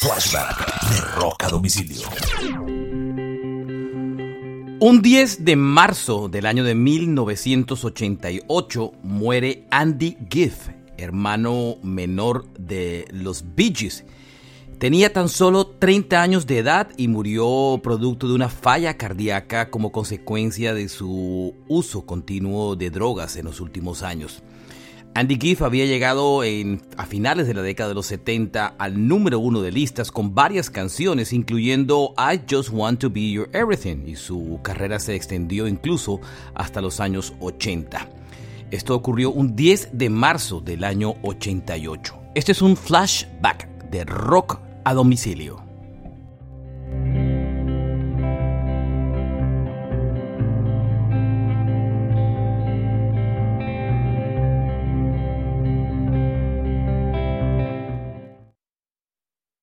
Flashback de Rock a Domicilio. Un 10 de marzo del año de 1988 muere Andy Giff, hermano menor de los Bee Gees. Tenía tan solo 30 años de edad y murió producto de una falla cardíaca como consecuencia de su uso continuo de drogas en los últimos años. Andy Giff había llegado a finales de la década de los 70 al número uno de listas con varias canciones, incluyendo I Just Want to Be Your Everything, y su carrera se extendió incluso hasta los años 80. Esto ocurrió un 10 de marzo del año 88. Este es un flashback de rock a domicilio.